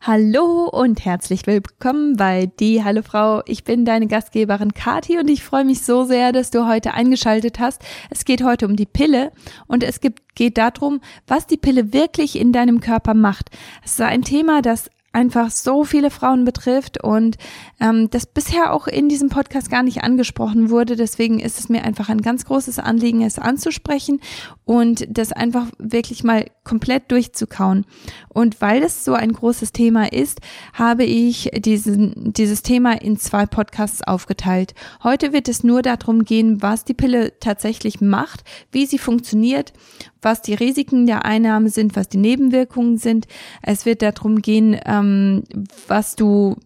Hallo und herzlich willkommen bei Die Hallo Frau. Ich bin deine Gastgeberin Kati und ich freue mich so sehr, dass du heute eingeschaltet hast. Es geht heute um die Pille und es gibt, geht darum, was die Pille wirklich in deinem Körper macht. Es ist ein Thema, das einfach so viele Frauen betrifft und ähm, das bisher auch in diesem Podcast gar nicht angesprochen wurde. Deswegen ist es mir einfach ein ganz großes Anliegen, es anzusprechen und das einfach wirklich mal komplett durchzukauen. Und weil es so ein großes Thema ist, habe ich diesen, dieses Thema in zwei Podcasts aufgeteilt. Heute wird es nur darum gehen, was die Pille tatsächlich macht, wie sie funktioniert, was die Risiken der Einnahme sind, was die Nebenwirkungen sind. Es wird darum gehen, ähm, was du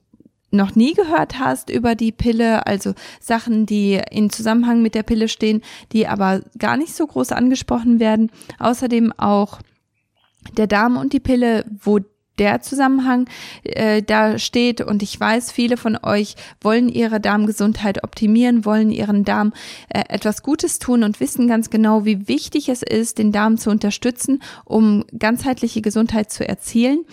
noch nie gehört hast über die Pille, also Sachen, die in Zusammenhang mit der Pille stehen, die aber gar nicht so groß angesprochen werden. Außerdem auch der Darm und die Pille, wo der Zusammenhang äh, da steht und ich weiß, viele von euch wollen ihre Darmgesundheit optimieren, wollen ihren Darm äh, etwas Gutes tun und wissen ganz genau, wie wichtig es ist, den Darm zu unterstützen, um ganzheitliche Gesundheit zu erzielen.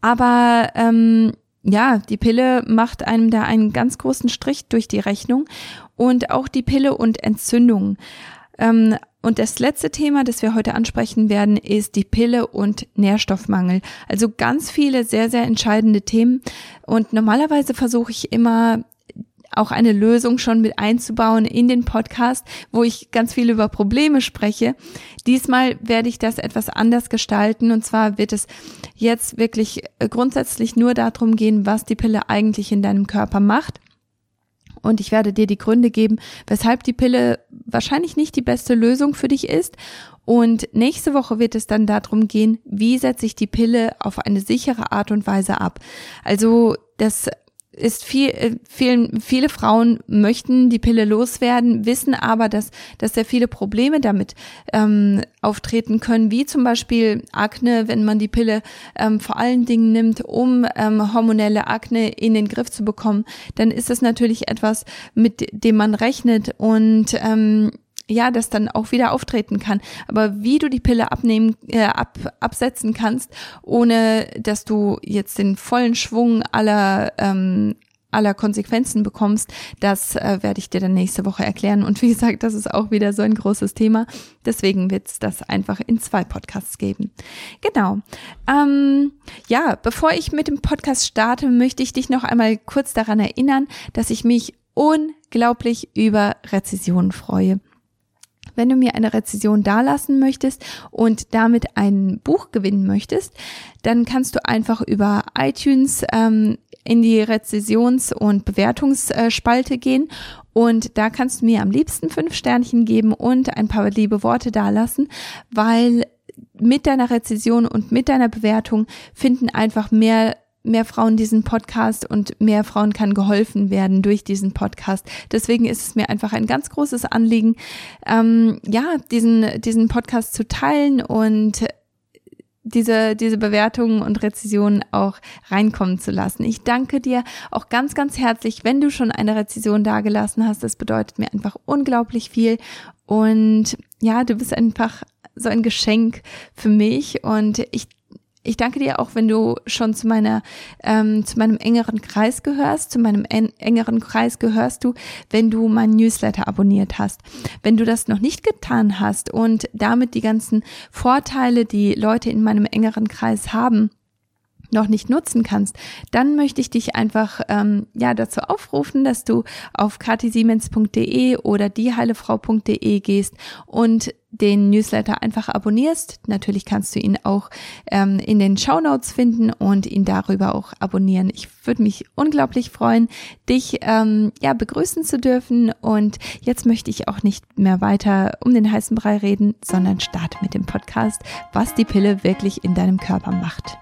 Aber ähm, ja, die Pille macht einem da einen ganz großen Strich durch die Rechnung und auch die Pille und Entzündungen. Ähm, und das letzte Thema, das wir heute ansprechen werden, ist die Pille und Nährstoffmangel. Also ganz viele sehr, sehr entscheidende Themen. Und normalerweise versuche ich immer auch eine Lösung schon mit einzubauen in den Podcast, wo ich ganz viel über Probleme spreche. Diesmal werde ich das etwas anders gestalten und zwar wird es jetzt wirklich grundsätzlich nur darum gehen, was die Pille eigentlich in deinem Körper macht. Und ich werde dir die Gründe geben, weshalb die Pille wahrscheinlich nicht die beste Lösung für dich ist. Und nächste Woche wird es dann darum gehen, wie setze ich die Pille auf eine sichere Art und Weise ab. Also das ist viel, äh, vielen, viele Frauen möchten die Pille loswerden, wissen aber, dass, dass sehr viele Probleme damit ähm, auftreten können, wie zum Beispiel Akne, wenn man die Pille ähm, vor allen Dingen nimmt, um ähm, hormonelle Akne in den Griff zu bekommen, dann ist das natürlich etwas, mit dem man rechnet und ähm, ja, das dann auch wieder auftreten kann. Aber wie du die Pille abnehmen, äh, ab, absetzen kannst, ohne dass du jetzt den vollen Schwung aller ähm, aller Konsequenzen bekommst, das äh, werde ich dir dann nächste Woche erklären. Und wie gesagt, das ist auch wieder so ein großes Thema. Deswegen wird es das einfach in zwei Podcasts geben. Genau. Ähm, ja, bevor ich mit dem Podcast starte, möchte ich dich noch einmal kurz daran erinnern, dass ich mich unglaublich über Rezessionen freue. Wenn du mir eine Rezession dalassen möchtest und damit ein Buch gewinnen möchtest, dann kannst du einfach über iTunes ähm, in die Rezessions- und Bewertungsspalte gehen und da kannst du mir am liebsten fünf Sternchen geben und ein paar liebe Worte dalassen, weil mit deiner Rezession und mit deiner Bewertung finden einfach mehr mehr Frauen diesen Podcast und mehr Frauen kann geholfen werden durch diesen Podcast. Deswegen ist es mir einfach ein ganz großes Anliegen, ähm, ja, diesen, diesen Podcast zu teilen und diese, diese Bewertungen und Rezessionen auch reinkommen zu lassen. Ich danke dir auch ganz, ganz herzlich, wenn du schon eine Rezession dagelassen hast. Das bedeutet mir einfach unglaublich viel. Und ja, du bist einfach so ein Geschenk für mich und ich ich danke dir auch, wenn du schon zu meiner, ähm, zu meinem engeren Kreis gehörst. Zu meinem en engeren Kreis gehörst du, wenn du meinen Newsletter abonniert hast. Wenn du das noch nicht getan hast und damit die ganzen Vorteile, die Leute in meinem engeren Kreis haben, noch nicht nutzen kannst, dann möchte ich dich einfach ähm, ja dazu aufrufen, dass du auf katisiemens.de oder dieheilefrau.de gehst und den Newsletter einfach abonnierst. Natürlich kannst du ihn auch ähm, in den Show Notes finden und ihn darüber auch abonnieren. Ich würde mich unglaublich freuen, dich ähm, ja begrüßen zu dürfen. Und jetzt möchte ich auch nicht mehr weiter um den heißen Brei reden, sondern starte mit dem Podcast, was die Pille wirklich in deinem Körper macht.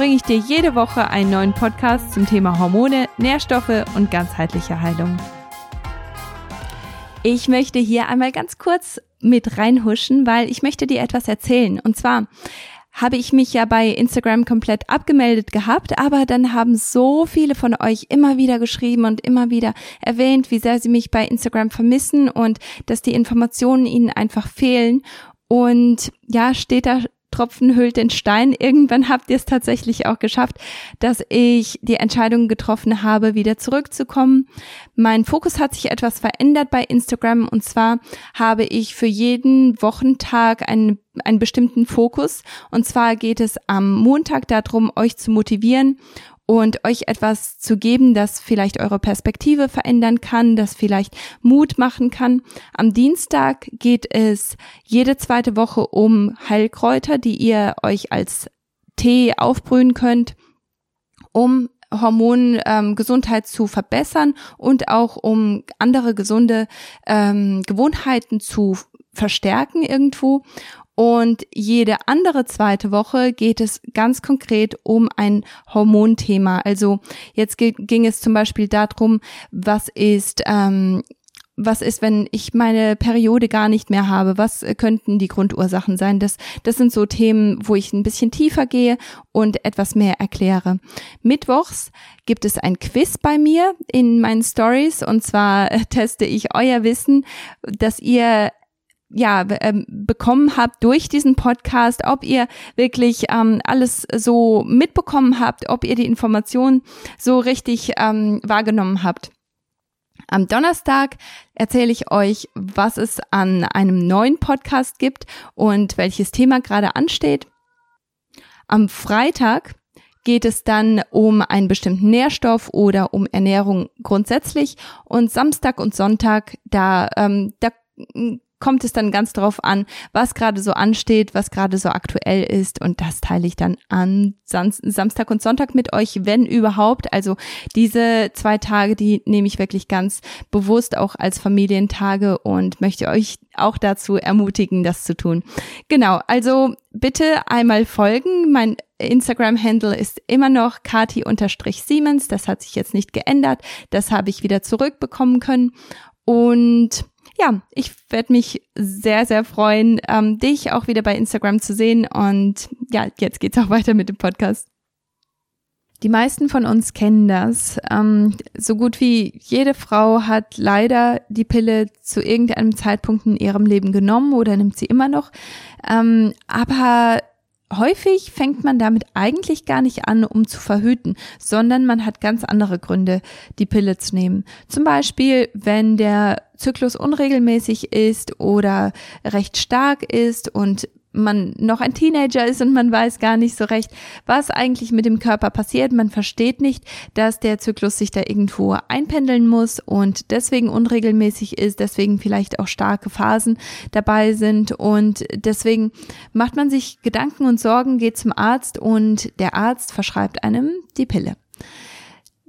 bringe ich dir jede Woche einen neuen Podcast zum Thema Hormone, Nährstoffe und ganzheitliche Heilung. Ich möchte hier einmal ganz kurz mit reinhuschen, weil ich möchte dir etwas erzählen. Und zwar habe ich mich ja bei Instagram komplett abgemeldet gehabt, aber dann haben so viele von euch immer wieder geschrieben und immer wieder erwähnt, wie sehr sie mich bei Instagram vermissen und dass die Informationen ihnen einfach fehlen. Und ja, steht da Tropfen hüllt den Stein. Irgendwann habt ihr es tatsächlich auch geschafft, dass ich die Entscheidung getroffen habe, wieder zurückzukommen. Mein Fokus hat sich etwas verändert bei Instagram und zwar habe ich für jeden Wochentag einen, einen bestimmten Fokus und zwar geht es am Montag darum, euch zu motivieren und euch etwas zu geben, das vielleicht eure Perspektive verändern kann, das vielleicht Mut machen kann. Am Dienstag geht es jede zweite Woche um Heilkräuter, die ihr euch als Tee aufbrühen könnt, um Hormongesundheit ähm, zu verbessern und auch um andere gesunde ähm, Gewohnheiten zu verstärken irgendwo. Und jede andere zweite Woche geht es ganz konkret um ein Hormonthema. Also jetzt ging es zum Beispiel darum, was ist ähm, was ist, wenn ich meine Periode gar nicht mehr habe? Was könnten die Grundursachen sein? Das, das sind so Themen, wo ich ein bisschen tiefer gehe und etwas mehr erkläre. Mittwochs gibt es ein Quiz bei mir in meinen Stories und zwar teste ich euer Wissen, dass ihr ja ähm, bekommen habt durch diesen Podcast, ob ihr wirklich ähm, alles so mitbekommen habt, ob ihr die Informationen so richtig ähm, wahrgenommen habt. Am Donnerstag erzähle ich euch, was es an einem neuen Podcast gibt und welches Thema gerade ansteht. Am Freitag geht es dann um einen bestimmten Nährstoff oder um Ernährung grundsätzlich. Und Samstag und Sonntag, da, ähm, da kommt es dann ganz drauf an, was gerade so ansteht, was gerade so aktuell ist. Und das teile ich dann an Samstag und Sonntag mit euch, wenn überhaupt. Also diese zwei Tage, die nehme ich wirklich ganz bewusst auch als Familientage und möchte euch auch dazu ermutigen, das zu tun. Genau, also bitte einmal folgen. Mein Instagram-Handle ist immer noch kati-siemens. Das hat sich jetzt nicht geändert. Das habe ich wieder zurückbekommen können. Und ja, ich werde mich sehr, sehr freuen, ähm, dich auch wieder bei Instagram zu sehen. Und ja, jetzt geht's auch weiter mit dem Podcast. Die meisten von uns kennen das. Ähm, so gut wie jede Frau hat leider die Pille zu irgendeinem Zeitpunkt in ihrem Leben genommen oder nimmt sie immer noch. Ähm, aber häufig fängt man damit eigentlich gar nicht an, um zu verhüten, sondern man hat ganz andere Gründe, die Pille zu nehmen. Zum Beispiel, wenn der Zyklus unregelmäßig ist oder recht stark ist und man noch ein Teenager ist und man weiß gar nicht so recht, was eigentlich mit dem Körper passiert. Man versteht nicht, dass der Zyklus sich da irgendwo einpendeln muss und deswegen unregelmäßig ist, deswegen vielleicht auch starke Phasen dabei sind und deswegen macht man sich Gedanken und Sorgen, geht zum Arzt und der Arzt verschreibt einem die Pille.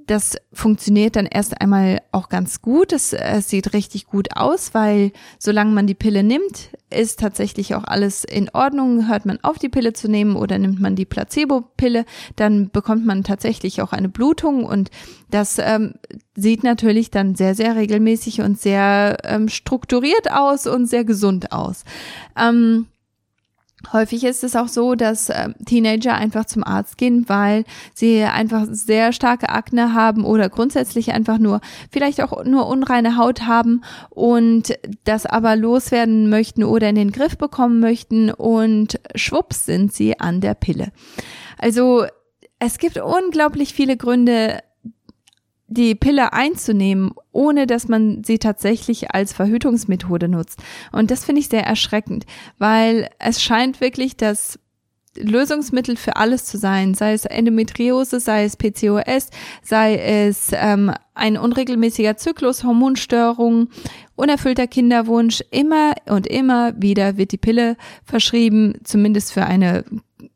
Das funktioniert dann erst einmal auch ganz gut. Es, es, sieht richtig gut aus, weil solange man die Pille nimmt, ist tatsächlich auch alles in Ordnung. Hört man auf, die Pille zu nehmen oder nimmt man die Placebo-Pille, dann bekommt man tatsächlich auch eine Blutung und das ähm, sieht natürlich dann sehr, sehr regelmäßig und sehr ähm, strukturiert aus und sehr gesund aus. Ähm, Häufig ist es auch so, dass äh, Teenager einfach zum Arzt gehen, weil sie einfach sehr starke Akne haben oder grundsätzlich einfach nur vielleicht auch nur unreine Haut haben und das aber loswerden möchten oder in den Griff bekommen möchten und schwupps sind sie an der Pille. Also es gibt unglaublich viele Gründe, die Pille einzunehmen, ohne dass man sie tatsächlich als Verhütungsmethode nutzt. Und das finde ich sehr erschreckend, weil es scheint wirklich das Lösungsmittel für alles zu sein, sei es Endometriose, sei es PCOS, sei es ähm, ein unregelmäßiger Zyklus, Hormonstörungen, unerfüllter Kinderwunsch. Immer und immer wieder wird die Pille verschrieben, zumindest für eine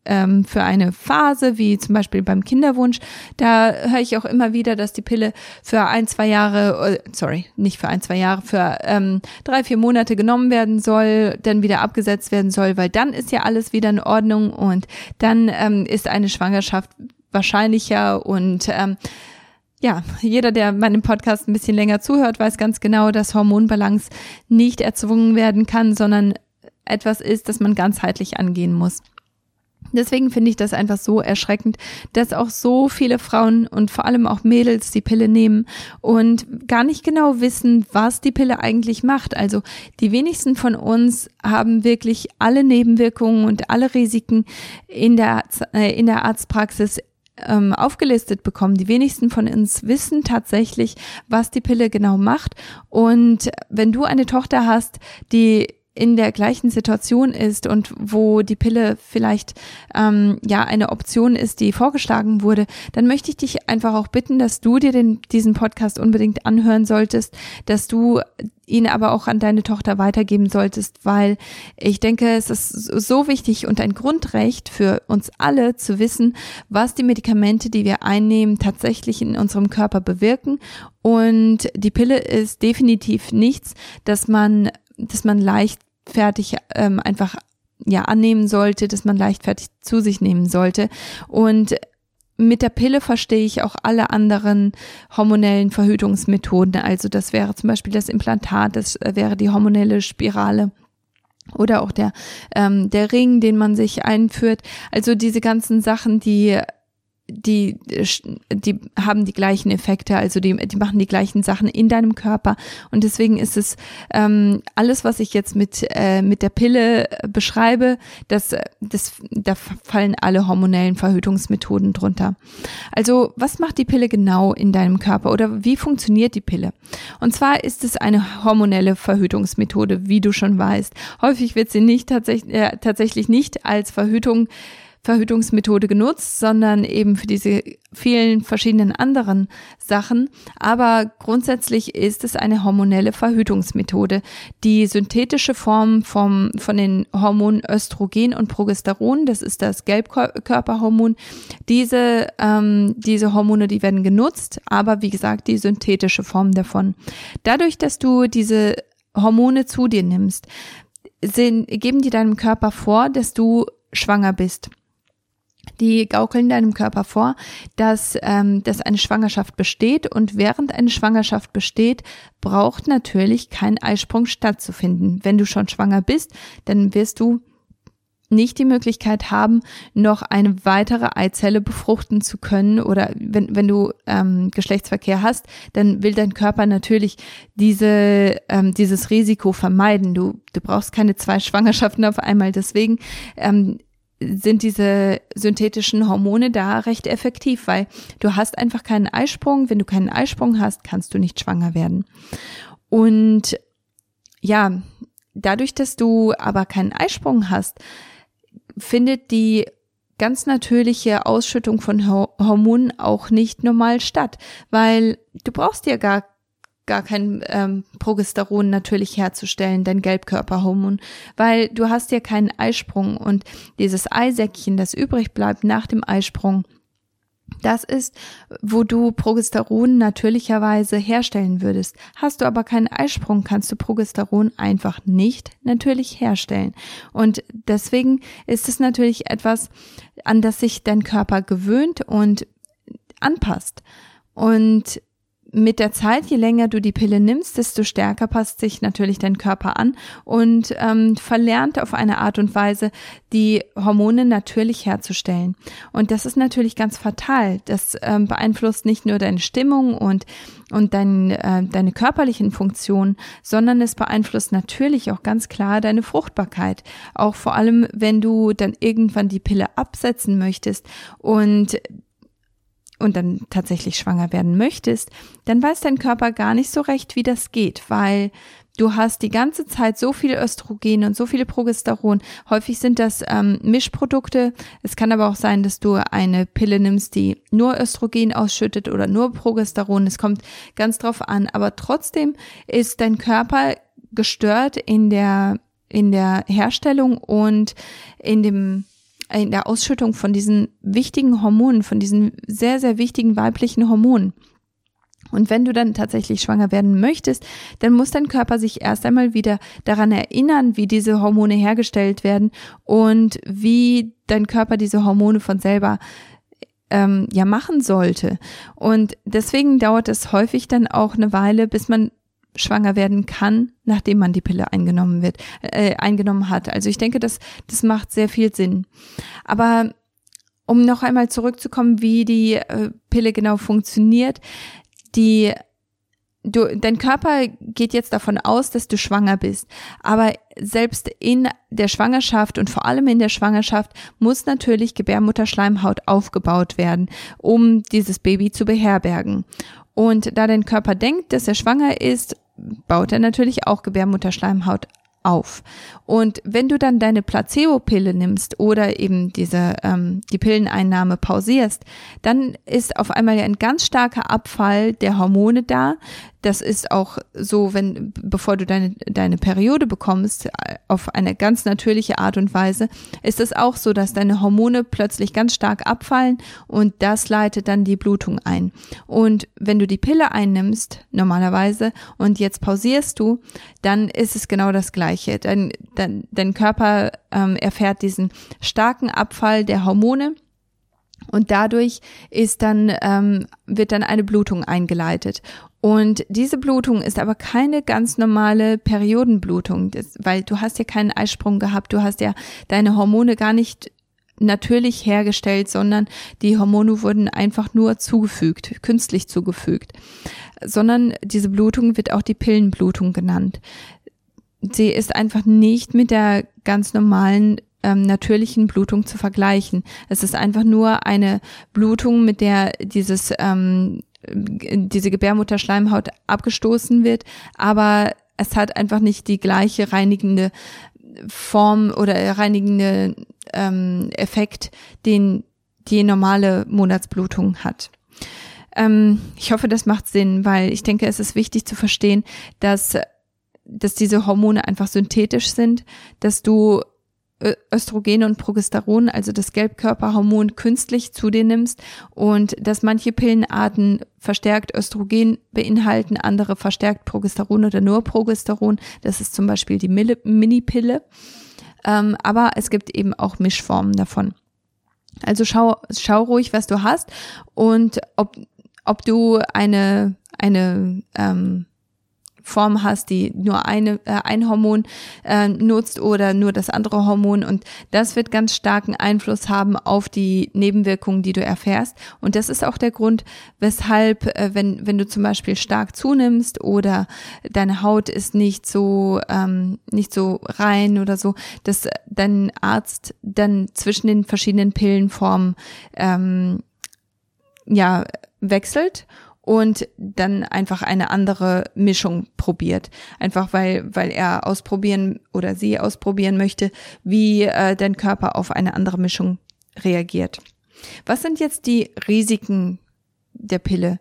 ähm, für eine Phase, wie zum Beispiel beim Kinderwunsch. Da höre ich auch immer wieder, dass die Pille für ein, zwei Jahre, äh, sorry, nicht für ein, zwei Jahre, für ähm, drei, vier Monate genommen werden soll, dann wieder abgesetzt werden soll, weil dann ist ja alles wieder in Ordnung und dann ähm, ist eine Schwangerschaft wahrscheinlicher und ähm, ja, jeder, der meinem Podcast ein bisschen länger zuhört, weiß ganz genau, dass Hormonbalance nicht erzwungen werden kann, sondern etwas ist, das man ganzheitlich angehen muss. Deswegen finde ich das einfach so erschreckend, dass auch so viele Frauen und vor allem auch Mädels die Pille nehmen und gar nicht genau wissen, was die Pille eigentlich macht. Also die wenigsten von uns haben wirklich alle Nebenwirkungen und alle Risiken in der, äh, in der Arztpraxis ähm, aufgelistet bekommen. Die wenigsten von uns wissen tatsächlich, was die Pille genau macht. Und wenn du eine Tochter hast, die in der gleichen Situation ist und wo die Pille vielleicht ähm, ja eine Option ist, die vorgeschlagen wurde, dann möchte ich dich einfach auch bitten, dass du dir den, diesen Podcast unbedingt anhören solltest, dass du ihn aber auch an deine Tochter weitergeben solltest, weil ich denke, es ist so wichtig und ein Grundrecht für uns alle zu wissen, was die Medikamente, die wir einnehmen, tatsächlich in unserem Körper bewirken. Und die Pille ist definitiv nichts, dass man dass man leicht leichtfertig ähm, einfach ja annehmen sollte, dass man leichtfertig zu sich nehmen sollte. Und mit der Pille verstehe ich auch alle anderen hormonellen Verhütungsmethoden. Also das wäre zum Beispiel das Implantat, das äh, wäre die hormonelle Spirale oder auch der ähm, der Ring, den man sich einführt. Also diese ganzen Sachen, die die, die haben die gleichen Effekte, also die, die machen die gleichen Sachen in deinem Körper. Und deswegen ist es ähm, alles, was ich jetzt mit, äh, mit der Pille beschreibe, das, das, da fallen alle hormonellen Verhütungsmethoden drunter. Also, was macht die Pille genau in deinem Körper oder wie funktioniert die Pille? Und zwar ist es eine hormonelle Verhütungsmethode, wie du schon weißt. Häufig wird sie nicht tatsächlich, äh, tatsächlich nicht als Verhütung Verhütungsmethode genutzt, sondern eben für diese vielen verschiedenen anderen Sachen. Aber grundsätzlich ist es eine hormonelle Verhütungsmethode. Die synthetische Form vom, von den Hormonen Östrogen und Progesteron, das ist das Gelbkörperhormon, diese, ähm, diese Hormone, die werden genutzt, aber wie gesagt, die synthetische Form davon. Dadurch, dass du diese Hormone zu dir nimmst, sind, geben die deinem Körper vor, dass du schwanger bist die gaukeln deinem Körper vor, dass, ähm, dass eine Schwangerschaft besteht und während eine Schwangerschaft besteht, braucht natürlich kein Eisprung stattzufinden. Wenn du schon schwanger bist, dann wirst du nicht die Möglichkeit haben, noch eine weitere Eizelle befruchten zu können oder wenn, wenn du ähm, Geschlechtsverkehr hast, dann will dein Körper natürlich diese, ähm, dieses Risiko vermeiden. Du, du brauchst keine zwei Schwangerschaften auf einmal. Deswegen ähm, sind diese synthetischen Hormone da recht effektiv, weil du hast einfach keinen Eisprung. Wenn du keinen Eisprung hast, kannst du nicht schwanger werden. Und ja, dadurch, dass du aber keinen Eisprung hast, findet die ganz natürliche Ausschüttung von Hormonen auch nicht normal statt, weil du brauchst ja gar gar kein ähm, Progesteron natürlich herzustellen, dein Gelbkörperhormon, weil du hast ja keinen Eisprung und dieses Eisäckchen, das übrig bleibt nach dem Eisprung, das ist, wo du Progesteron natürlicherweise herstellen würdest. Hast du aber keinen Eisprung, kannst du Progesteron einfach nicht natürlich herstellen. Und deswegen ist es natürlich etwas, an das sich dein Körper gewöhnt und anpasst. Und mit der Zeit, je länger du die Pille nimmst, desto stärker passt sich natürlich dein Körper an und ähm, verlernt auf eine Art und Weise, die Hormone natürlich herzustellen. Und das ist natürlich ganz fatal. Das ähm, beeinflusst nicht nur deine Stimmung und und dein, äh, deine körperlichen Funktionen, sondern es beeinflusst natürlich auch ganz klar deine Fruchtbarkeit. Auch vor allem, wenn du dann irgendwann die Pille absetzen möchtest und und dann tatsächlich schwanger werden möchtest, dann weiß dein Körper gar nicht so recht, wie das geht, weil du hast die ganze Zeit so viel Östrogen und so viele Progesteron. Häufig sind das ähm, Mischprodukte. Es kann aber auch sein, dass du eine Pille nimmst, die nur Östrogen ausschüttet oder nur Progesteron. Es kommt ganz drauf an. Aber trotzdem ist dein Körper gestört in der in der Herstellung und in dem in der Ausschüttung von diesen wichtigen Hormonen, von diesen sehr, sehr wichtigen weiblichen Hormonen. Und wenn du dann tatsächlich schwanger werden möchtest, dann muss dein Körper sich erst einmal wieder daran erinnern, wie diese Hormone hergestellt werden und wie dein Körper diese Hormone von selber ähm, ja machen sollte. Und deswegen dauert es häufig dann auch eine Weile, bis man schwanger werden kann, nachdem man die Pille eingenommen wird, äh, eingenommen hat. Also ich denke, das, das macht sehr viel Sinn. Aber um noch einmal zurückzukommen, wie die äh, Pille genau funktioniert, die du, dein Körper geht jetzt davon aus, dass du schwanger bist. Aber selbst in der Schwangerschaft und vor allem in der Schwangerschaft muss natürlich Gebärmutterschleimhaut aufgebaut werden, um dieses Baby zu beherbergen. Und da dein Körper denkt, dass er schwanger ist, baut er natürlich auch Gebärmutterschleimhaut auf. Und wenn du dann deine Placebo-Pille nimmst oder eben diese ähm, die Pilleneinnahme pausierst, dann ist auf einmal ein ganz starker Abfall der Hormone da, das ist auch so, wenn, bevor du deine, deine Periode bekommst, auf eine ganz natürliche Art und Weise, ist es auch so, dass deine Hormone plötzlich ganz stark abfallen und das leitet dann die Blutung ein. Und wenn du die Pille einnimmst, normalerweise, und jetzt pausierst du, dann ist es genau das Gleiche. Dein, dein, dein Körper ähm, erfährt diesen starken Abfall der Hormone und dadurch ist dann, ähm, wird dann eine Blutung eingeleitet. Und diese Blutung ist aber keine ganz normale Periodenblutung, weil du hast ja keinen Eisprung gehabt, du hast ja deine Hormone gar nicht natürlich hergestellt, sondern die Hormone wurden einfach nur zugefügt, künstlich zugefügt. Sondern diese Blutung wird auch die Pillenblutung genannt. Sie ist einfach nicht mit der ganz normalen ähm, natürlichen Blutung zu vergleichen. Es ist einfach nur eine Blutung, mit der dieses ähm, diese Gebärmutterschleimhaut abgestoßen wird, aber es hat einfach nicht die gleiche reinigende Form oder reinigende ähm, Effekt, den die normale Monatsblutung hat. Ähm, ich hoffe, das macht Sinn, weil ich denke, es ist wichtig zu verstehen, dass dass diese Hormone einfach synthetisch sind, dass du Östrogen und Progesteron, also das Gelbkörperhormon, künstlich zu dir nimmst und dass manche Pillenarten verstärkt Östrogen beinhalten, andere verstärkt Progesteron oder nur Progesteron. Das ist zum Beispiel die Mini-Pille. Ähm, aber es gibt eben auch Mischformen davon. Also schau, schau ruhig, was du hast und ob, ob du eine, eine ähm, Form hast, die nur eine, äh, ein Hormon äh, nutzt oder nur das andere Hormon. Und das wird ganz starken Einfluss haben auf die Nebenwirkungen, die du erfährst. Und das ist auch der Grund, weshalb, äh, wenn, wenn du zum Beispiel stark zunimmst oder deine Haut ist nicht so, ähm, nicht so rein oder so, dass dein Arzt dann zwischen den verschiedenen Pillenformen ähm, ja wechselt und dann einfach eine andere Mischung probiert. Einfach weil, weil er ausprobieren oder sie ausprobieren möchte, wie äh, dein Körper auf eine andere Mischung reagiert. Was sind jetzt die Risiken der Pille?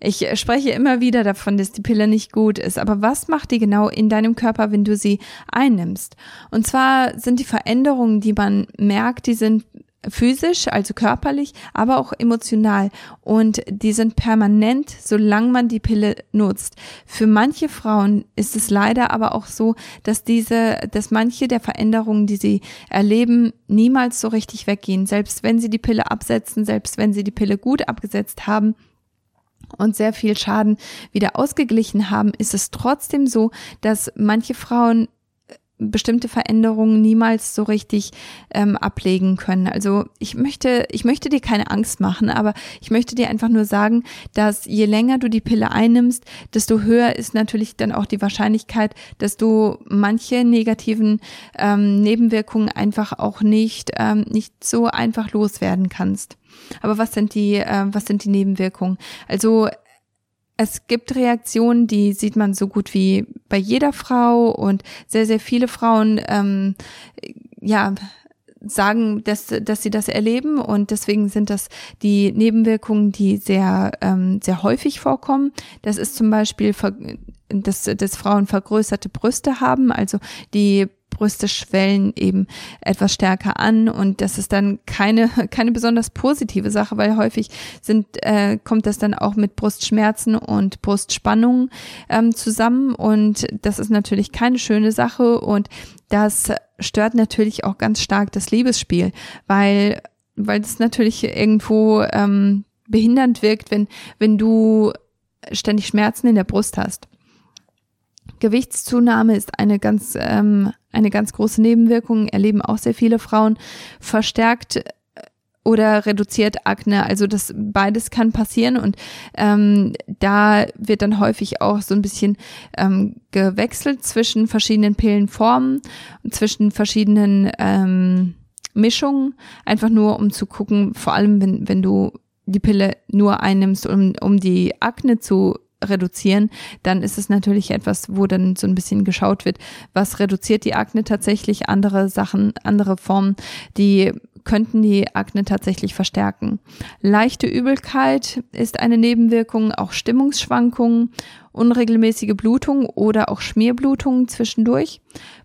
Ich spreche immer wieder davon, dass die Pille nicht gut ist, aber was macht die genau in deinem Körper, wenn du sie einnimmst? Und zwar sind die Veränderungen, die man merkt, die sind physisch, also körperlich, aber auch emotional. Und die sind permanent, solange man die Pille nutzt. Für manche Frauen ist es leider aber auch so, dass diese, dass manche der Veränderungen, die sie erleben, niemals so richtig weggehen. Selbst wenn sie die Pille absetzen, selbst wenn sie die Pille gut abgesetzt haben, und sehr viel Schaden wieder ausgeglichen haben, ist es trotzdem so, dass manche Frauen bestimmte Veränderungen niemals so richtig ähm, ablegen können. Also ich möchte, ich möchte dir keine Angst machen, aber ich möchte dir einfach nur sagen, dass je länger du die Pille einnimmst, desto höher ist natürlich dann auch die Wahrscheinlichkeit, dass du manche negativen ähm, Nebenwirkungen einfach auch nicht ähm, nicht so einfach loswerden kannst. Aber was sind die äh, was sind die Nebenwirkungen? Also es gibt Reaktionen, die sieht man so gut wie bei jeder Frau und sehr, sehr viele Frauen, ähm, ja, sagen, dass, dass sie das erleben und deswegen sind das die Nebenwirkungen, die sehr, ähm, sehr häufig vorkommen. Das ist zum Beispiel, dass, dass Frauen vergrößerte Brüste haben, also die Brüste schwellen eben etwas stärker an und das ist dann keine keine besonders positive Sache, weil häufig sind äh, kommt das dann auch mit Brustschmerzen und Brustspannungen ähm, zusammen und das ist natürlich keine schöne Sache und das stört natürlich auch ganz stark das Liebesspiel, weil weil das natürlich irgendwo ähm, behindernd wirkt, wenn, wenn du ständig Schmerzen in der Brust hast. Gewichtszunahme ist eine ganz, ähm, eine ganz große Nebenwirkung, erleben auch sehr viele Frauen. Verstärkt äh, oder reduziert Akne. Also das beides kann passieren und ähm, da wird dann häufig auch so ein bisschen ähm, gewechselt zwischen verschiedenen Pillenformen, zwischen verschiedenen ähm, Mischungen, einfach nur um zu gucken, vor allem wenn, wenn du die Pille nur einnimmst, um, um die Akne zu reduzieren, dann ist es natürlich etwas, wo dann so ein bisschen geschaut wird, was reduziert die Akne tatsächlich, andere Sachen, andere Formen, die könnten die Akne tatsächlich verstärken. Leichte Übelkeit ist eine Nebenwirkung, auch Stimmungsschwankungen, unregelmäßige Blutung oder auch Schmierblutungen zwischendurch.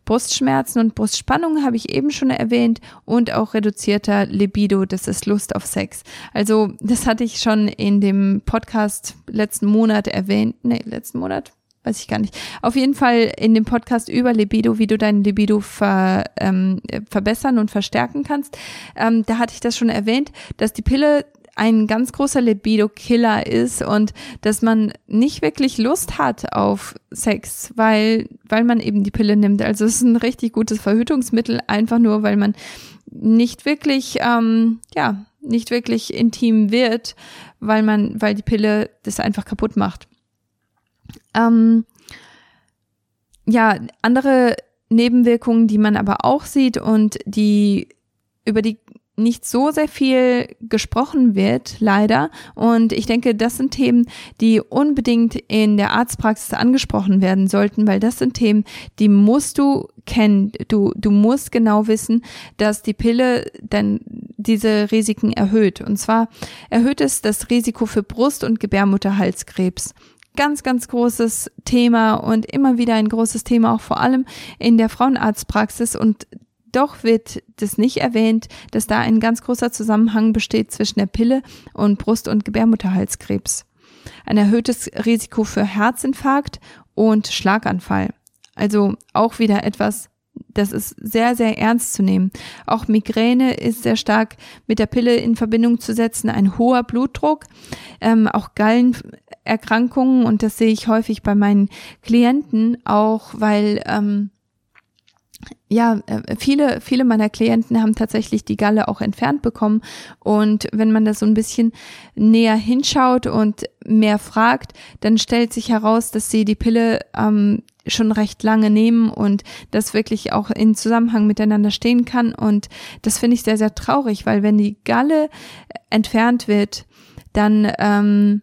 Brustschmerzen und Brustspannung habe ich eben schon erwähnt und auch reduzierter Libido, das ist Lust auf Sex. Also das hatte ich schon in dem Podcast letzten Monat erwähnt. Nee, letzten Monat? Weiß ich gar nicht. Auf jeden Fall in dem Podcast über Libido, wie du dein Libido ver, ähm, verbessern und verstärken kannst. Ähm, da hatte ich das schon erwähnt, dass die Pille ein ganz großer Libido-Killer ist und dass man nicht wirklich Lust hat auf Sex, weil, weil man eben die Pille nimmt. Also es ist ein richtig gutes Verhütungsmittel, einfach nur, weil man nicht wirklich, ähm, ja, nicht wirklich intim wird, weil man, weil die Pille das einfach kaputt macht. Ähm, ja, andere Nebenwirkungen, die man aber auch sieht und die über die nicht so sehr viel gesprochen wird, leider. Und ich denke, das sind Themen, die unbedingt in der Arztpraxis angesprochen werden sollten, weil das sind Themen, die musst du kennen. Du, du musst genau wissen, dass die Pille dann diese Risiken erhöht. Und zwar erhöht es das Risiko für Brust- und Gebärmutterhalskrebs ganz, ganz großes Thema und immer wieder ein großes Thema, auch vor allem in der Frauenarztpraxis. Und doch wird das nicht erwähnt, dass da ein ganz großer Zusammenhang besteht zwischen der Pille und Brust- und Gebärmutterhalskrebs. Ein erhöhtes Risiko für Herzinfarkt und Schlaganfall. Also auch wieder etwas, das ist sehr, sehr ernst zu nehmen. Auch Migräne ist sehr stark mit der Pille in Verbindung zu setzen. Ein hoher Blutdruck, ähm, auch Gallenerkrankungen und das sehe ich häufig bei meinen Klienten auch, weil ähm, ja, äh, viele, viele meiner Klienten haben tatsächlich die Galle auch entfernt bekommen. Und wenn man da so ein bisschen näher hinschaut und mehr fragt, dann stellt sich heraus, dass sie die Pille ähm, schon recht lange nehmen und das wirklich auch in Zusammenhang miteinander stehen kann. Und das finde ich sehr, sehr traurig, weil wenn die Galle entfernt wird, dann ähm,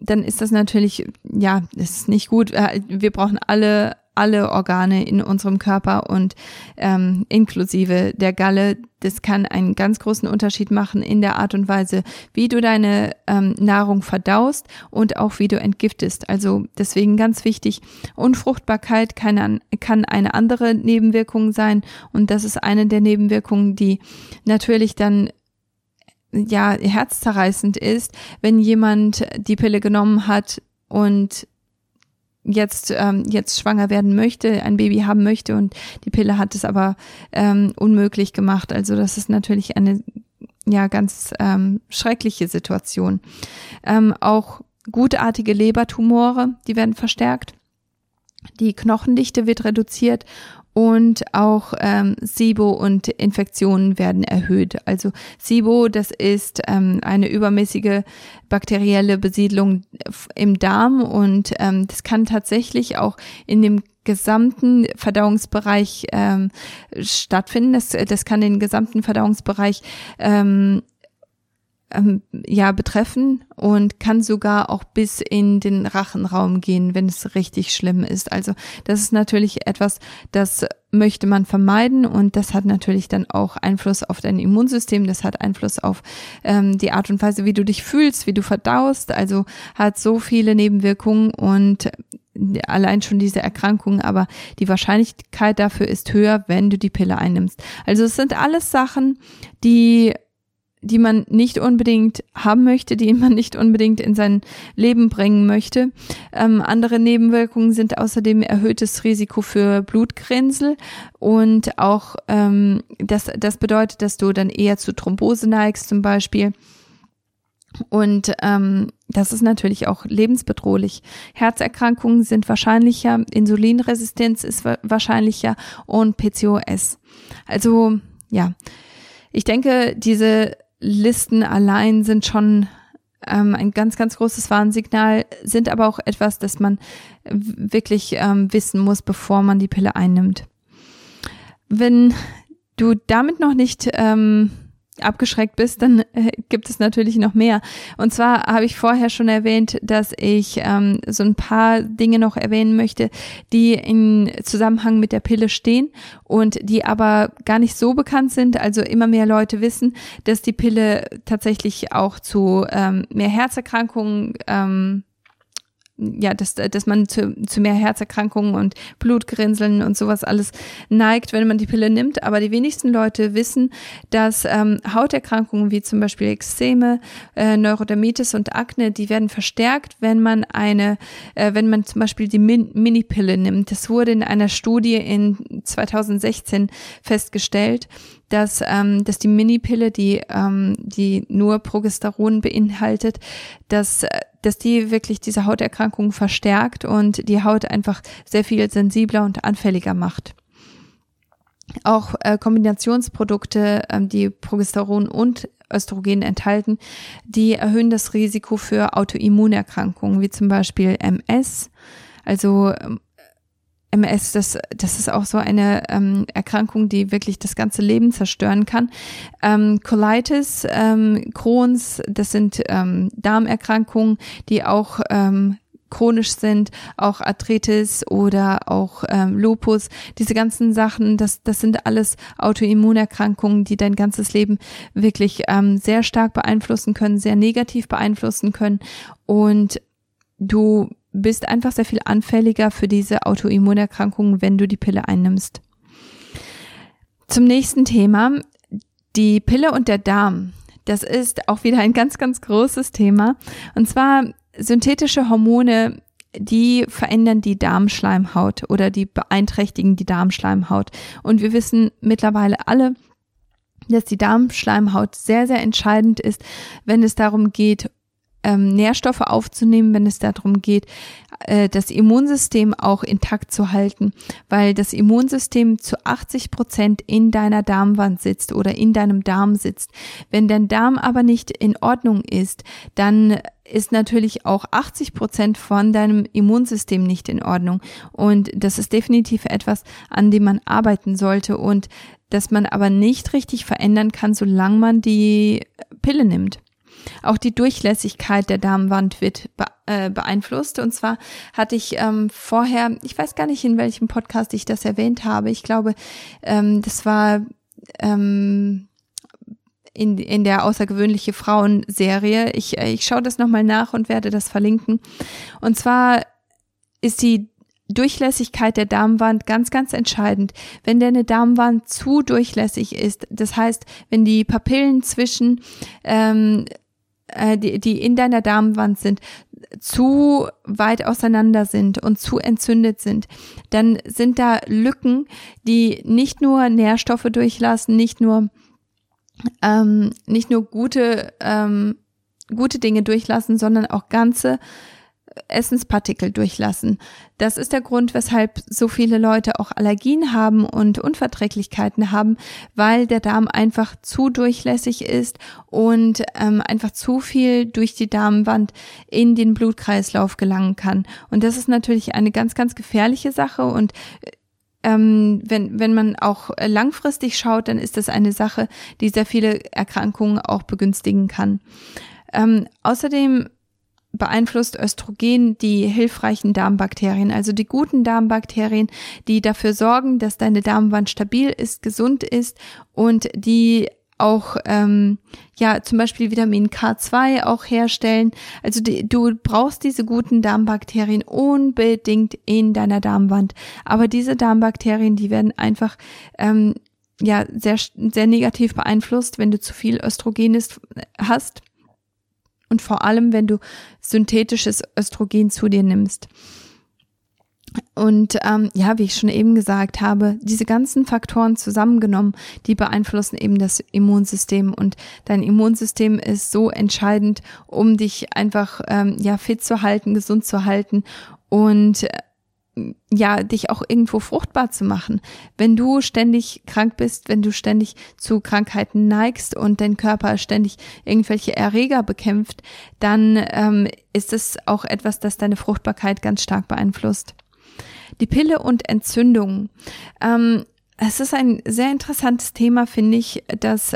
dann ist das natürlich, ja, ist nicht gut. Äh, wir brauchen alle alle Organe in unserem Körper und ähm, inklusive der Galle. Das kann einen ganz großen Unterschied machen in der Art und Weise, wie du deine ähm, Nahrung verdaust und auch wie du entgiftest. Also deswegen ganz wichtig, Unfruchtbarkeit kann, kann eine andere Nebenwirkung sein und das ist eine der Nebenwirkungen, die natürlich dann ja herzzerreißend ist, wenn jemand die Pille genommen hat und jetzt ähm, jetzt schwanger werden möchte, ein Baby haben möchte und die Pille hat es aber ähm, unmöglich gemacht. Also das ist natürlich eine ja ganz ähm, schreckliche Situation. Ähm, auch gutartige Lebertumore, die werden verstärkt. Die Knochendichte wird reduziert und auch ähm, SIBO und Infektionen werden erhöht. Also SIBO, das ist ähm, eine übermäßige bakterielle Besiedlung im Darm und ähm, das kann tatsächlich auch in dem gesamten Verdauungsbereich ähm, stattfinden. Das, das kann den gesamten Verdauungsbereich ähm, ähm, ja betreffen und kann sogar auch bis in den Rachenraum gehen, wenn es richtig schlimm ist. Also das ist natürlich etwas, das möchte man vermeiden und das hat natürlich dann auch Einfluss auf dein Immunsystem, das hat Einfluss auf ähm, die Art und Weise, wie du dich fühlst, wie du verdaust, also hat so viele Nebenwirkungen und allein schon diese Erkrankung, aber die Wahrscheinlichkeit dafür ist höher, wenn du die Pille einnimmst. Also es sind alles Sachen, die die man nicht unbedingt haben möchte, die man nicht unbedingt in sein Leben bringen möchte. Ähm, andere Nebenwirkungen sind außerdem erhöhtes Risiko für Blutgrinsel und auch ähm, das, das bedeutet, dass du dann eher zu Thrombose neigst zum Beispiel. Und ähm, das ist natürlich auch lebensbedrohlich. Herzerkrankungen sind wahrscheinlicher, Insulinresistenz ist wahrscheinlicher und PCOS. Also ja, ich denke, diese Listen allein sind schon ähm, ein ganz, ganz großes Warnsignal, sind aber auch etwas, das man wirklich ähm, wissen muss, bevor man die Pille einnimmt. Wenn du damit noch nicht ähm, abgeschreckt bist, dann äh, gibt es natürlich noch mehr. Und zwar habe ich vorher schon erwähnt, dass ich ähm, so ein paar Dinge noch erwähnen möchte, die in Zusammenhang mit der Pille stehen und die aber gar nicht so bekannt sind. Also immer mehr Leute wissen, dass die Pille tatsächlich auch zu ähm, mehr Herzerkrankungen ähm, ja, dass, dass man zu, zu mehr Herzerkrankungen und Blutgerinnseln und sowas alles neigt, wenn man die Pille nimmt. Aber die wenigsten Leute wissen, dass ähm, Hauterkrankungen wie zum Beispiel Ekzeme, äh, Neurodermitis und Akne, die werden verstärkt, wenn man eine, äh, wenn man zum Beispiel die Min Minipille nimmt. Das wurde in einer Studie in 2016 festgestellt, dass, ähm, dass die Minipille, die, ähm, die nur Progesteron beinhaltet, dass, dass die wirklich diese Hauterkrankungen verstärkt und die Haut einfach sehr viel sensibler und anfälliger macht. Auch äh, Kombinationsprodukte, ähm, die Progesteron und Östrogen enthalten, die erhöhen das Risiko für Autoimmunerkrankungen, wie zum Beispiel MS, also ähm, MS, das, das ist auch so eine ähm, Erkrankung, die wirklich das ganze Leben zerstören kann. Ähm, Colitis, ähm, Crohns, das sind ähm, Darmerkrankungen, die auch ähm, chronisch sind, auch Arthritis oder auch ähm, Lupus, diese ganzen Sachen, das, das sind alles Autoimmunerkrankungen, die dein ganzes Leben wirklich ähm, sehr stark beeinflussen können, sehr negativ beeinflussen können und du bist einfach sehr viel anfälliger für diese Autoimmunerkrankungen, wenn du die Pille einnimmst. Zum nächsten Thema. Die Pille und der Darm. Das ist auch wieder ein ganz, ganz großes Thema. Und zwar synthetische Hormone, die verändern die Darmschleimhaut oder die beeinträchtigen die Darmschleimhaut. Und wir wissen mittlerweile alle, dass die Darmschleimhaut sehr, sehr entscheidend ist, wenn es darum geht, ähm, Nährstoffe aufzunehmen, wenn es darum geht, äh, das Immunsystem auch intakt zu halten, weil das Immunsystem zu 80 Prozent in deiner Darmwand sitzt oder in deinem Darm sitzt. Wenn dein Darm aber nicht in Ordnung ist, dann ist natürlich auch 80 Prozent von deinem Immunsystem nicht in Ordnung. Und das ist definitiv etwas, an dem man arbeiten sollte und das man aber nicht richtig verändern kann, solange man die Pille nimmt. Auch die Durchlässigkeit der Darmwand wird äh, beeinflusst. Und zwar hatte ich ähm, vorher, ich weiß gar nicht, in welchem Podcast ich das erwähnt habe. Ich glaube, ähm, das war ähm, in, in der außergewöhnliche Frauen-Serie. Ich, äh, ich schaue das nochmal nach und werde das verlinken. Und zwar ist die Durchlässigkeit der Darmwand ganz, ganz entscheidend. Wenn deine Darmwand zu durchlässig ist, das heißt, wenn die Papillen zwischen ähm, äh, die, die in deiner Darmwand sind, zu weit auseinander sind und zu entzündet sind, dann sind da Lücken, die nicht nur Nährstoffe durchlassen, nicht nur ähm, nicht nur gute ähm, gute Dinge durchlassen, sondern auch ganze Essenspartikel durchlassen. Das ist der Grund, weshalb so viele Leute auch Allergien haben und Unverträglichkeiten haben, weil der Darm einfach zu durchlässig ist und ähm, einfach zu viel durch die Darmwand in den Blutkreislauf gelangen kann. Und das ist natürlich eine ganz, ganz gefährliche Sache und ähm, wenn, wenn man auch langfristig schaut, dann ist das eine Sache, die sehr viele Erkrankungen auch begünstigen kann. Ähm, außerdem beeinflusst Östrogen die hilfreichen Darmbakterien, also die guten Darmbakterien, die dafür sorgen, dass deine Darmwand stabil ist, gesund ist und die auch ähm, ja zum Beispiel Vitamin K2 auch herstellen. Also die, du brauchst diese guten Darmbakterien unbedingt in deiner Darmwand. Aber diese Darmbakterien, die werden einfach ähm, ja sehr sehr negativ beeinflusst, wenn du zu viel Östrogenes hast und vor allem, wenn du synthetisches Östrogen zu dir nimmst. Und ähm, ja, wie ich schon eben gesagt habe, diese ganzen Faktoren zusammengenommen, die beeinflussen eben das Immunsystem. Und dein Immunsystem ist so entscheidend, um dich einfach ähm, ja fit zu halten, gesund zu halten und ja, dich auch irgendwo fruchtbar zu machen. Wenn du ständig krank bist, wenn du ständig zu Krankheiten neigst und dein Körper ständig irgendwelche Erreger bekämpft, dann ähm, ist es auch etwas, das deine Fruchtbarkeit ganz stark beeinflusst. Die Pille und Entzündungen. Ähm, es ist ein sehr interessantes Thema, finde ich, dass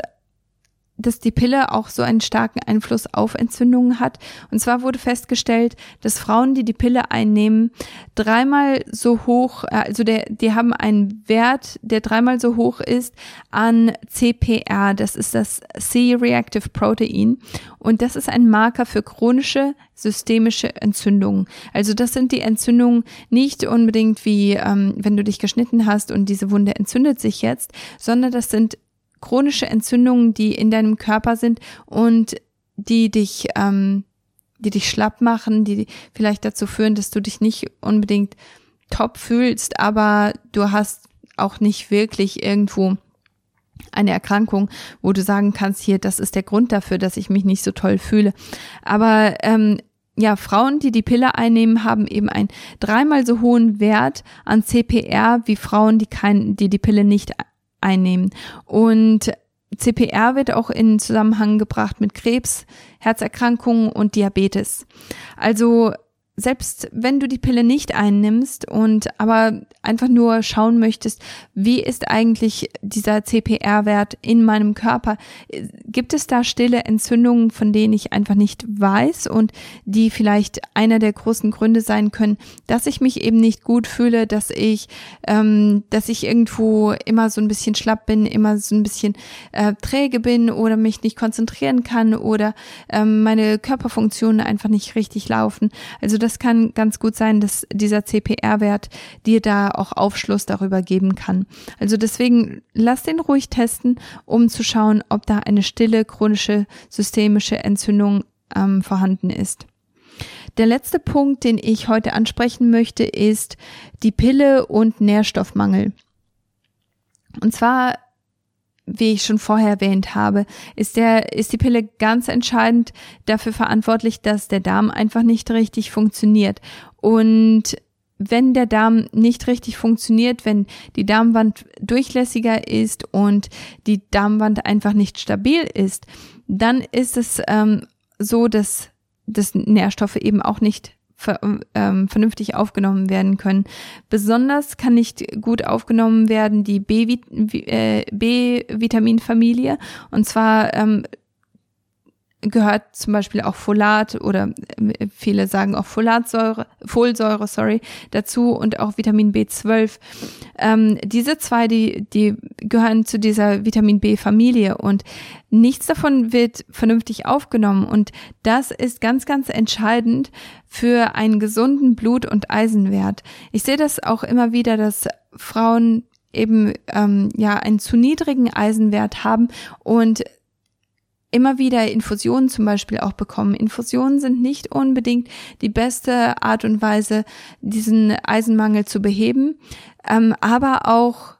dass die Pille auch so einen starken Einfluss auf Entzündungen hat. Und zwar wurde festgestellt, dass Frauen, die die Pille einnehmen, dreimal so hoch, äh, also der, die haben einen Wert, der dreimal so hoch ist an CPR. Das ist das C-Reactive Protein. Und das ist ein Marker für chronische systemische Entzündungen. Also das sind die Entzündungen nicht unbedingt wie, ähm, wenn du dich geschnitten hast und diese Wunde entzündet sich jetzt, sondern das sind chronische Entzündungen, die in deinem Körper sind und die dich, ähm, die dich schlapp machen, die vielleicht dazu führen, dass du dich nicht unbedingt top fühlst, aber du hast auch nicht wirklich irgendwo eine Erkrankung, wo du sagen kannst, hier, das ist der Grund dafür, dass ich mich nicht so toll fühle. Aber ähm, ja, Frauen, die die Pille einnehmen, haben eben einen dreimal so hohen Wert an CPR wie Frauen, die kein, die die Pille nicht einnehmen. Und CPR wird auch in Zusammenhang gebracht mit Krebs, Herzerkrankungen und Diabetes. Also selbst wenn du die Pille nicht einnimmst und aber einfach nur schauen möchtest, wie ist eigentlich dieser CPR-Wert in meinem Körper, gibt es da stille Entzündungen, von denen ich einfach nicht weiß und die vielleicht einer der großen Gründe sein können, dass ich mich eben nicht gut fühle, dass ich, ähm, dass ich irgendwo immer so ein bisschen schlapp bin, immer so ein bisschen äh, träge bin oder mich nicht konzentrieren kann oder ähm, meine Körperfunktionen einfach nicht richtig laufen. Also das das kann ganz gut sein, dass dieser CPR-Wert dir da auch Aufschluss darüber geben kann. Also deswegen lass den ruhig testen, um zu schauen, ob da eine stille chronische systemische Entzündung ähm, vorhanden ist. Der letzte Punkt, den ich heute ansprechen möchte, ist die Pille und Nährstoffmangel. Und zwar wie ich schon vorher erwähnt habe, ist der, ist die Pille ganz entscheidend dafür verantwortlich, dass der Darm einfach nicht richtig funktioniert. Und wenn der Darm nicht richtig funktioniert, wenn die Darmwand durchlässiger ist und die Darmwand einfach nicht stabil ist, dann ist es ähm, so, dass, dass Nährstoffe eben auch nicht ver ähm, vernünftig aufgenommen werden können. Besonders kann nicht gut aufgenommen werden die B-Vitaminfamilie. Äh, und zwar ähm, gehört zum Beispiel auch Folat oder äh, viele sagen auch Folatsäure, Folsäure, sorry, dazu und auch Vitamin B12. Ähm, diese zwei, die, die gehören zu dieser Vitamin B-Familie und nichts davon wird vernünftig aufgenommen und das ist ganz, ganz entscheidend für einen gesunden Blut- und Eisenwert. Ich sehe das auch immer wieder, dass Frauen eben ähm, ja einen zu niedrigen Eisenwert haben und immer wieder Infusionen zum Beispiel auch bekommen. Infusionen sind nicht unbedingt die beste Art und Weise, diesen Eisenmangel zu beheben, ähm, aber auch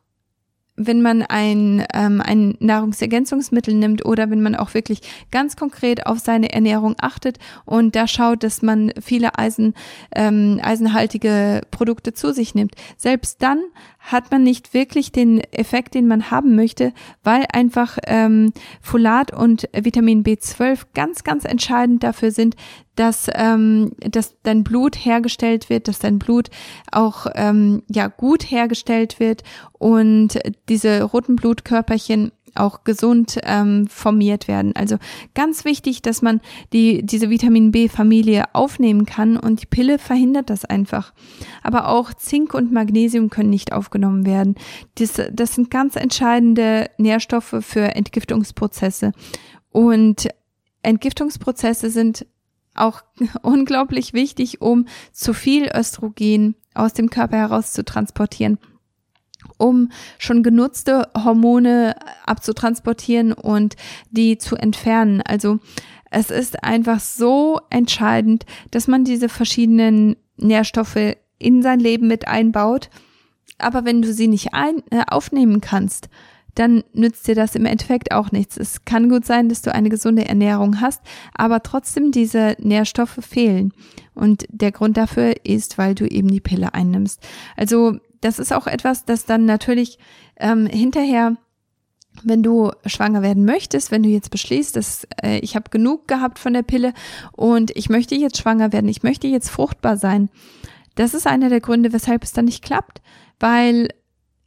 wenn man ein, ähm, ein Nahrungsergänzungsmittel nimmt oder wenn man auch wirklich ganz konkret auf seine Ernährung achtet und da schaut, dass man viele Eisen, ähm, eisenhaltige Produkte zu sich nimmt. Selbst dann hat man nicht wirklich den Effekt, den man haben möchte, weil einfach ähm, Folat und Vitamin B12 ganz, ganz entscheidend dafür sind, dass, ähm, dass dein Blut hergestellt wird, dass dein Blut auch ähm, ja gut hergestellt wird und diese roten Blutkörperchen auch gesund ähm, formiert werden. Also ganz wichtig, dass man die, diese Vitamin B-Familie aufnehmen kann und die Pille verhindert das einfach. Aber auch Zink und Magnesium können nicht aufgenommen werden. Das, das sind ganz entscheidende Nährstoffe für Entgiftungsprozesse. Und Entgiftungsprozesse sind auch unglaublich wichtig, um zu viel Östrogen aus dem Körper heraus zu transportieren. um schon genutzte Hormone abzutransportieren und die zu entfernen. Also es ist einfach so entscheidend, dass man diese verschiedenen Nährstoffe in sein Leben mit einbaut. Aber wenn du sie nicht ein, äh, aufnehmen kannst, dann nützt dir das im Endeffekt auch nichts. Es kann gut sein, dass du eine gesunde Ernährung hast, aber trotzdem diese Nährstoffe fehlen. Und der Grund dafür ist, weil du eben die Pille einnimmst. Also das ist auch etwas, das dann natürlich ähm, hinterher wenn du schwanger werden möchtest, wenn du jetzt beschließt, dass äh, ich habe genug gehabt von der Pille und ich möchte jetzt schwanger werden, ich möchte jetzt fruchtbar sein, das ist einer der Gründe, weshalb es dann nicht klappt, weil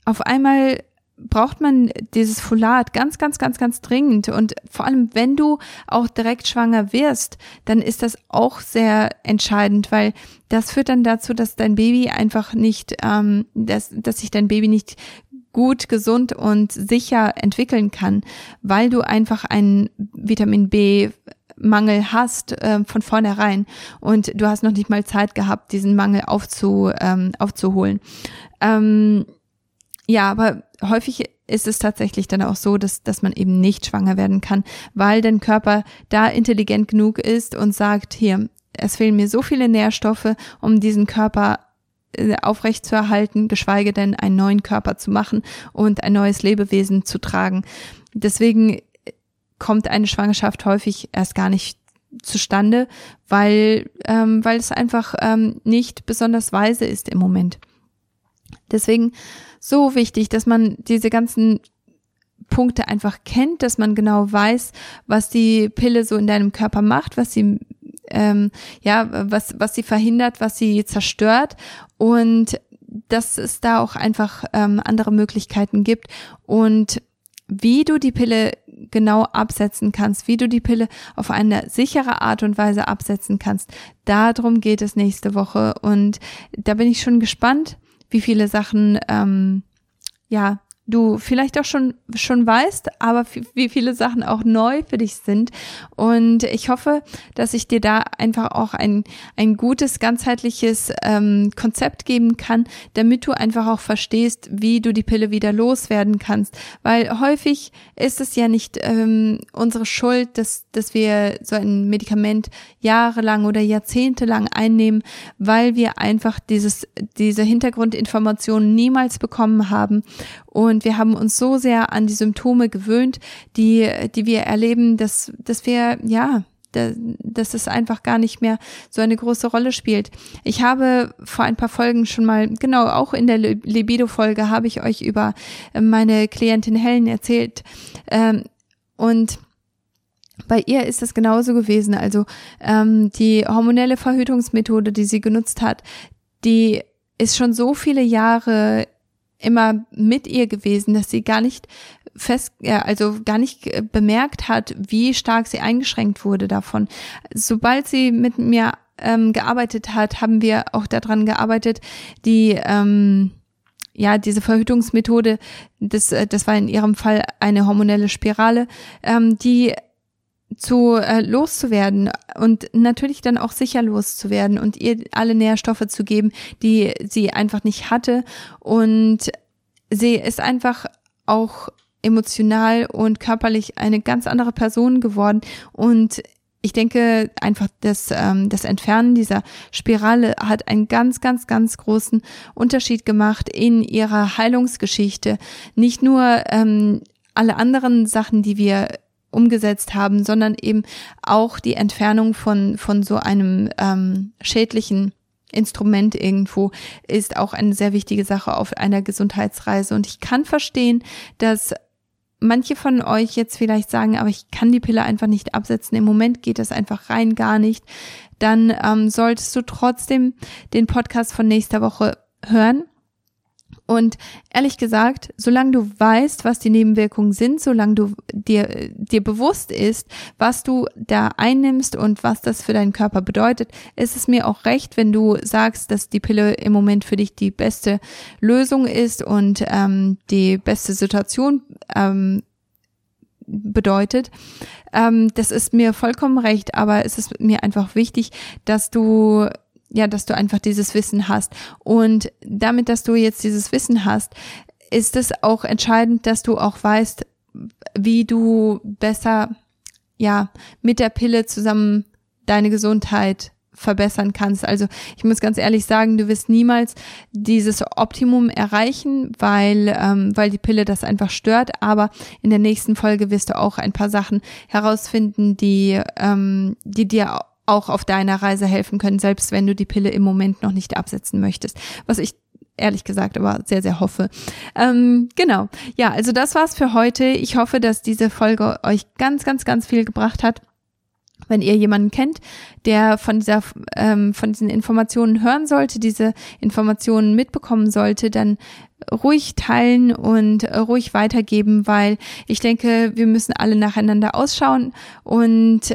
auf einmal braucht man dieses Folat ganz, ganz, ganz, ganz dringend. Und vor allem, wenn du auch direkt schwanger wirst, dann ist das auch sehr entscheidend, weil das führt dann dazu, dass dein Baby einfach nicht, ähm, dass, dass sich dein Baby nicht gut, gesund und sicher entwickeln kann, weil du einfach einen Vitamin B Mangel hast äh, von vornherein und du hast noch nicht mal Zeit gehabt, diesen Mangel aufzu, ähm, aufzuholen. Ähm, ja, aber häufig ist es tatsächlich dann auch so, dass, dass man eben nicht schwanger werden kann, weil dein Körper da intelligent genug ist und sagt, hier, es fehlen mir so viele Nährstoffe, um diesen Körper äh, aufrecht zu erhalten, geschweige denn einen neuen Körper zu machen und ein neues Lebewesen zu tragen. Deswegen kommt eine Schwangerschaft häufig erst gar nicht zustande, weil, ähm, weil es einfach ähm, nicht besonders weise ist im Moment. Deswegen so wichtig, dass man diese ganzen Punkte einfach kennt, dass man genau weiß, was die Pille so in deinem Körper macht, was sie ähm, ja, was was sie verhindert, was sie zerstört und dass es da auch einfach ähm, andere Möglichkeiten gibt und wie du die Pille genau absetzen kannst, wie du die Pille auf eine sichere Art und Weise absetzen kannst. Darum geht es nächste Woche und da bin ich schon gespannt, wie viele Sachen ähm, ja du vielleicht auch schon schon weißt, aber wie viele Sachen auch neu für dich sind. Und ich hoffe, dass ich dir da einfach auch ein ein gutes ganzheitliches ähm, Konzept geben kann, damit du einfach auch verstehst, wie du die Pille wieder loswerden kannst, weil häufig ist es ja nicht ähm, unsere Schuld, dass dass wir so ein Medikament jahrelang oder jahrzehntelang einnehmen, weil wir einfach dieses diese Hintergrundinformationen niemals bekommen haben und wir haben uns so sehr an die Symptome gewöhnt, die, die wir erleben, dass, dass wir, ja, dass es einfach gar nicht mehr so eine große Rolle spielt. Ich habe vor ein paar Folgen schon mal, genau, auch in der Libido-Folge habe ich euch über meine Klientin Helen erzählt. Ähm, und bei ihr ist es genauso gewesen. Also ähm, die hormonelle Verhütungsmethode, die sie genutzt hat, die ist schon so viele Jahre immer mit ihr gewesen, dass sie gar nicht fest, also gar nicht bemerkt hat, wie stark sie eingeschränkt wurde davon. Sobald sie mit mir ähm, gearbeitet hat, haben wir auch daran gearbeitet, die ähm, ja, diese Verhütungsmethode, das, äh, das war in ihrem Fall eine hormonelle Spirale, ähm, die zu äh, loszuwerden und natürlich dann auch sicher loszuwerden und ihr alle Nährstoffe zu geben, die sie einfach nicht hatte und sie ist einfach auch emotional und körperlich eine ganz andere Person geworden und ich denke einfach, dass ähm, das Entfernen dieser Spirale hat einen ganz, ganz, ganz großen Unterschied gemacht in ihrer Heilungsgeschichte. Nicht nur ähm, alle anderen Sachen, die wir umgesetzt haben, sondern eben auch die Entfernung von, von so einem ähm, schädlichen Instrument irgendwo ist auch eine sehr wichtige Sache auf einer Gesundheitsreise. Und ich kann verstehen, dass manche von euch jetzt vielleicht sagen, aber ich kann die Pille einfach nicht absetzen. Im Moment geht das einfach rein gar nicht. Dann ähm, solltest du trotzdem den Podcast von nächster Woche hören und ehrlich gesagt, solange du weißt, was die Nebenwirkungen sind, solange du dir, dir bewusst ist, was du da einnimmst und was das für deinen Körper bedeutet, ist es mir auch recht, wenn du sagst, dass die Pille im Moment für dich die beste Lösung ist und ähm, die beste Situation ähm, bedeutet. Ähm, das ist mir vollkommen recht, aber es ist mir einfach wichtig, dass du ja, dass du einfach dieses Wissen hast. Und damit, dass du jetzt dieses Wissen hast, ist es auch entscheidend, dass du auch weißt, wie du besser, ja, mit der Pille zusammen deine Gesundheit verbessern kannst. Also ich muss ganz ehrlich sagen, du wirst niemals dieses Optimum erreichen, weil, ähm, weil die Pille das einfach stört. Aber in der nächsten Folge wirst du auch ein paar Sachen herausfinden, die, ähm, die dir auch auf deiner Reise helfen können, selbst wenn du die Pille im Moment noch nicht absetzen möchtest. Was ich ehrlich gesagt aber sehr, sehr hoffe. Ähm, genau. Ja, also das war's für heute. Ich hoffe, dass diese Folge euch ganz, ganz, ganz viel gebracht hat. Wenn ihr jemanden kennt, der von dieser, ähm, von diesen Informationen hören sollte, diese Informationen mitbekommen sollte, dann ruhig teilen und ruhig weitergeben, weil ich denke, wir müssen alle nacheinander ausschauen und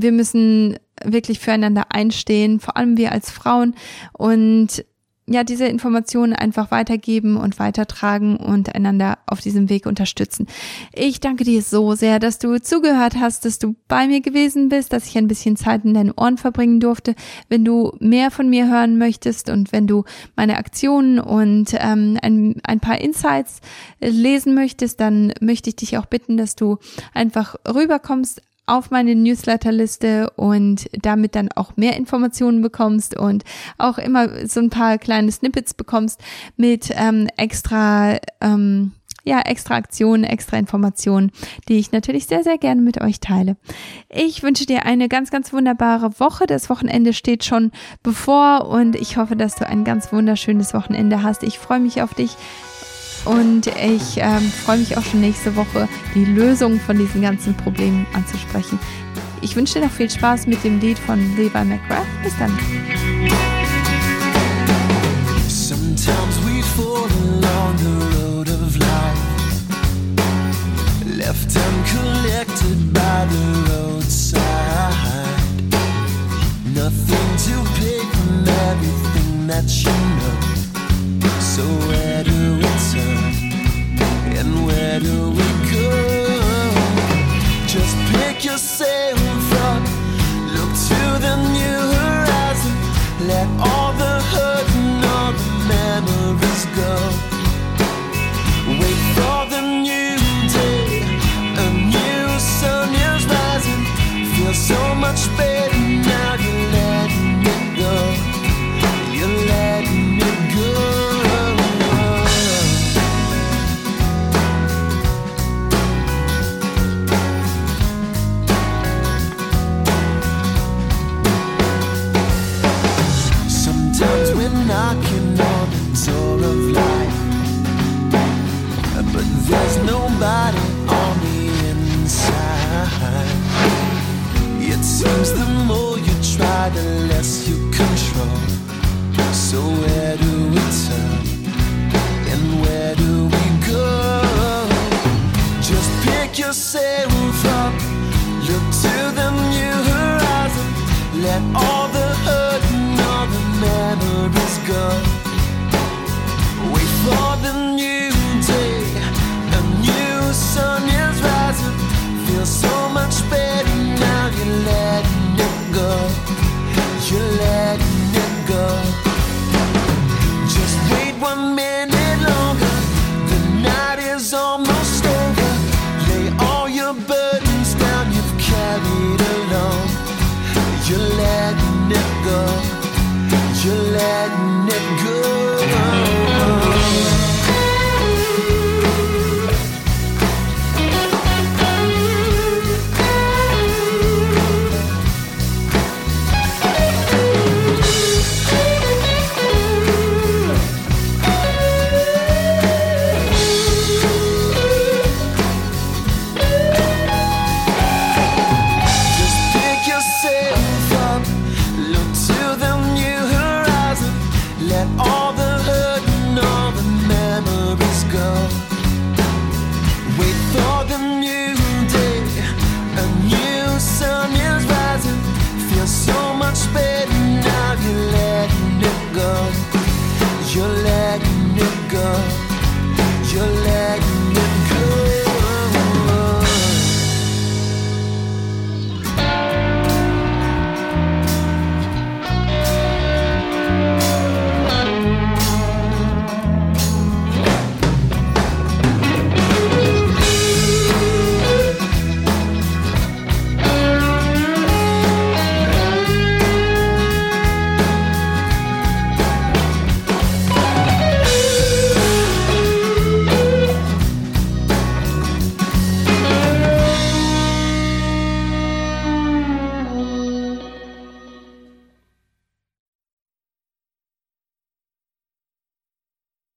wir müssen wirklich füreinander einstehen, vor allem wir als Frauen und ja, diese Informationen einfach weitergeben und weitertragen und einander auf diesem Weg unterstützen. Ich danke dir so sehr, dass du zugehört hast, dass du bei mir gewesen bist, dass ich ein bisschen Zeit in deinen Ohren verbringen durfte. Wenn du mehr von mir hören möchtest und wenn du meine Aktionen und ähm, ein, ein paar Insights lesen möchtest, dann möchte ich dich auch bitten, dass du einfach rüberkommst auf meine Newsletterliste und damit dann auch mehr Informationen bekommst und auch immer so ein paar kleine Snippets bekommst mit ähm, extra ähm, ja, extra Aktionen, extra Informationen, die ich natürlich sehr, sehr gerne mit euch teile. Ich wünsche dir eine ganz, ganz wunderbare Woche. Das Wochenende steht schon bevor und ich hoffe, dass du ein ganz wunderschönes Wochenende hast. Ich freue mich auf dich. Und ich ähm, freue mich auch schon nächste Woche, die Lösung von diesen ganzen Problemen anzusprechen. Ich wünsche dir noch viel Spaß mit dem Lied von Levi McGrath. Bis dann. Sometimes we fall along the road of life Left uncollected by the roadside Nothing to pay from everything that you know So where do we? We? Just pick yourself up, look to the new horizon, let all the hurt and all the memories go. Wait for the new day, a new sun is rising, feel so much better